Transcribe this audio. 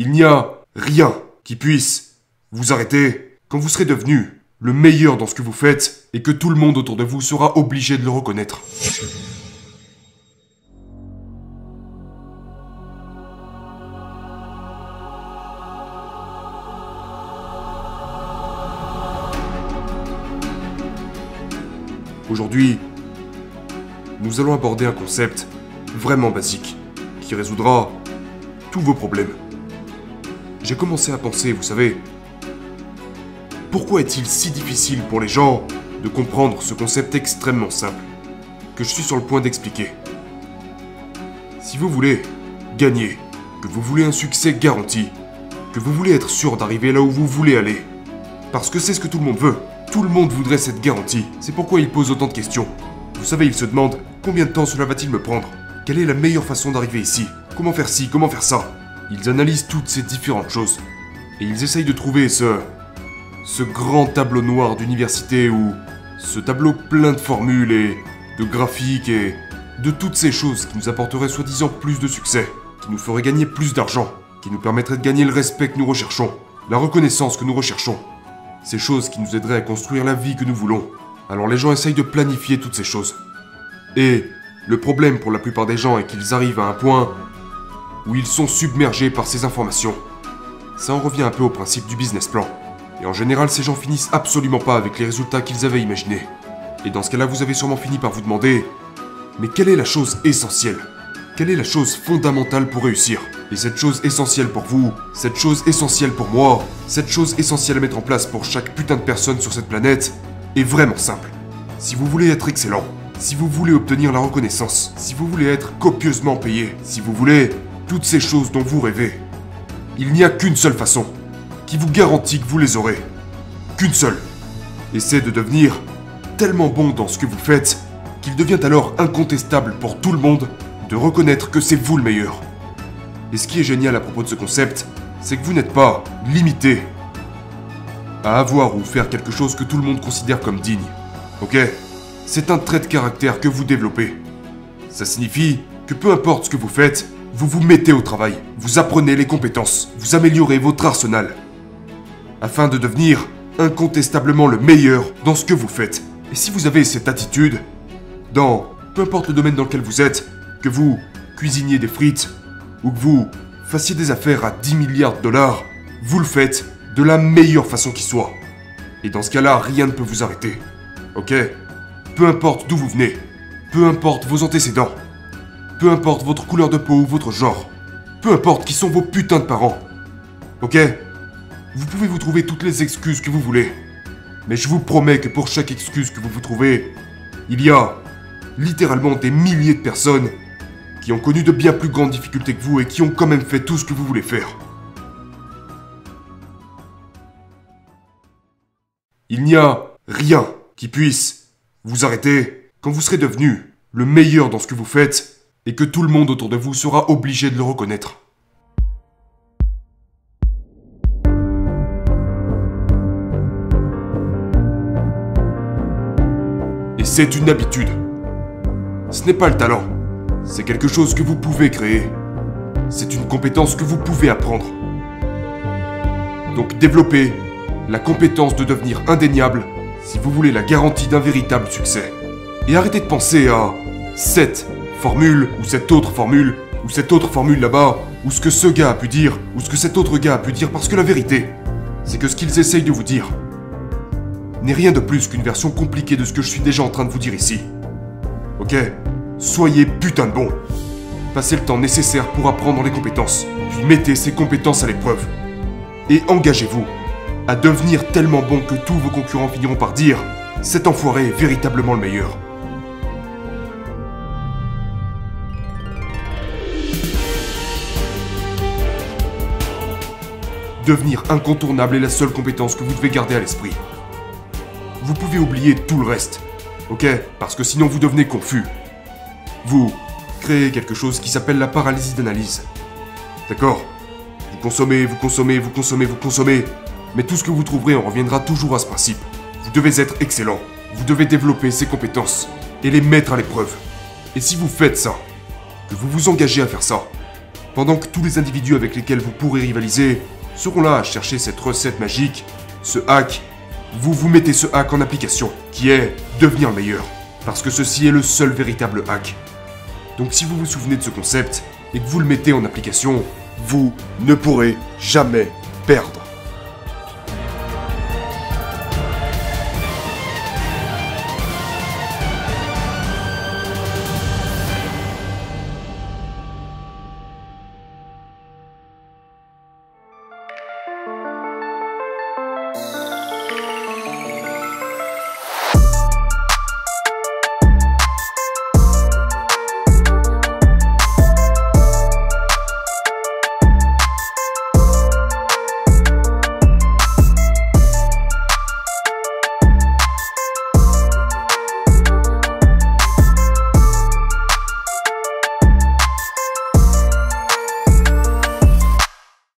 Il n'y a rien qui puisse vous arrêter quand vous serez devenu le meilleur dans ce que vous faites et que tout le monde autour de vous sera obligé de le reconnaître. Aujourd'hui, nous allons aborder un concept vraiment basique qui résoudra tous vos problèmes. J'ai commencé à penser, vous savez, pourquoi est-il si difficile pour les gens de comprendre ce concept extrêmement simple que je suis sur le point d'expliquer. Si vous voulez gagner, que vous voulez un succès garanti, que vous voulez être sûr d'arriver là où vous voulez aller, parce que c'est ce que tout le monde veut, tout le monde voudrait cette garantie, c'est pourquoi il pose autant de questions. Vous savez, il se demande combien de temps cela va-t-il me prendre? Quelle est la meilleure façon d'arriver ici? Comment faire ci? Comment faire ça? Ils analysent toutes ces différentes choses. Et ils essayent de trouver ce... ce grand tableau noir d'université ou... ce tableau plein de formules et de graphiques et de toutes ces choses qui nous apporteraient soi-disant plus de succès, qui nous feraient gagner plus d'argent, qui nous permettraient de gagner le respect que nous recherchons, la reconnaissance que nous recherchons. Ces choses qui nous aideraient à construire la vie que nous voulons. Alors les gens essayent de planifier toutes ces choses. Et le problème pour la plupart des gens est qu'ils arrivent à un point où ils sont submergés par ces informations. Ça en revient un peu au principe du business plan. Et en général, ces gens finissent absolument pas avec les résultats qu'ils avaient imaginés. Et dans ce cas-là, vous avez sûrement fini par vous demander Mais quelle est la chose essentielle? Quelle est la chose fondamentale pour réussir? Et cette chose essentielle pour vous, cette chose essentielle pour moi, cette chose essentielle à mettre en place pour chaque putain de personne sur cette planète, est vraiment simple. Si vous voulez être excellent, si vous voulez obtenir la reconnaissance, si vous voulez être copieusement payé, si vous voulez toutes ces choses dont vous rêvez, il n'y a qu'une seule façon qui vous garantit que vous les aurez. Qu'une seule. Et c'est de devenir tellement bon dans ce que vous faites qu'il devient alors incontestable pour tout le monde de reconnaître que c'est vous le meilleur. Et ce qui est génial à propos de ce concept, c'est que vous n'êtes pas limité à avoir ou faire quelque chose que tout le monde considère comme digne. Ok? C'est un trait de caractère que vous développez. Ça signifie que peu importe ce que vous faites, vous vous mettez au travail, vous apprenez les compétences, vous améliorez votre arsenal, afin de devenir incontestablement le meilleur dans ce que vous faites. Et si vous avez cette attitude, dans peu importe le domaine dans lequel vous êtes, que vous cuisiniez des frites, ou que vous fassiez des affaires à 10 milliards de dollars, vous le faites de la meilleure façon qui soit. Et dans ce cas-là, rien ne peut vous arrêter. Ok? Peu importe d'où vous venez, peu importe vos antécédents, peu importe votre couleur de peau ou votre genre, peu importe qui sont vos putains de parents. Ok? Vous pouvez vous trouver toutes les excuses que vous voulez. Mais je vous promets que pour chaque excuse que vous vous trouvez, il y a littéralement des milliers de personnes qui ont connu de bien plus grandes difficultés que vous et qui ont quand même fait tout ce que vous voulez faire. Il n'y a rien qui puisse vous arrêter quand vous serez devenu le meilleur dans ce que vous faites et que tout le monde autour de vous sera obligé de le reconnaître. Et c'est une habitude. Ce n'est pas le talent. C'est quelque chose que vous pouvez créer. C'est une compétence que vous pouvez apprendre. Donc développez la compétence de devenir indéniable si vous voulez la garantie d'un véritable succès. Et arrêtez de penser à cette formule ou cette autre formule ou cette autre formule là-bas ou ce que ce gars a pu dire ou ce que cet autre gars a pu dire parce que la vérité, c'est que ce qu'ils essayent de vous dire n'est rien de plus qu'une version compliquée de ce que je suis déjà en train de vous dire ici. Ok? Soyez putain de bon. Passez le temps nécessaire pour apprendre les compétences, puis mettez ces compétences à l'épreuve. Et engagez-vous à devenir tellement bon que tous vos concurrents finiront par dire cet enfoiré est véritablement le meilleur. Devenir incontournable est la seule compétence que vous devez garder à l'esprit. Vous pouvez oublier tout le reste, ok? Parce que sinon vous devenez confus. Vous créez quelque chose qui s'appelle la paralysie d'analyse. D'accord? Vous consommez, vous consommez, vous consommez, vous consommez, mais tout ce que vous trouverez en reviendra toujours à ce principe. Vous devez être excellent. Vous devez développer ces compétences et les mettre à l'épreuve. Et si vous faites ça, que vous vous engagez à faire ça, pendant que tous les individus avec lesquels vous pourrez rivaliser seront là à chercher cette recette magique, ce hack, vous vous mettez ce hack en application, qui est devenir le meilleur. Parce que ceci est le seul véritable hack. Donc si vous vous souvenez de ce concept et que vous le mettez en application, vous ne pourrez jamais perdre.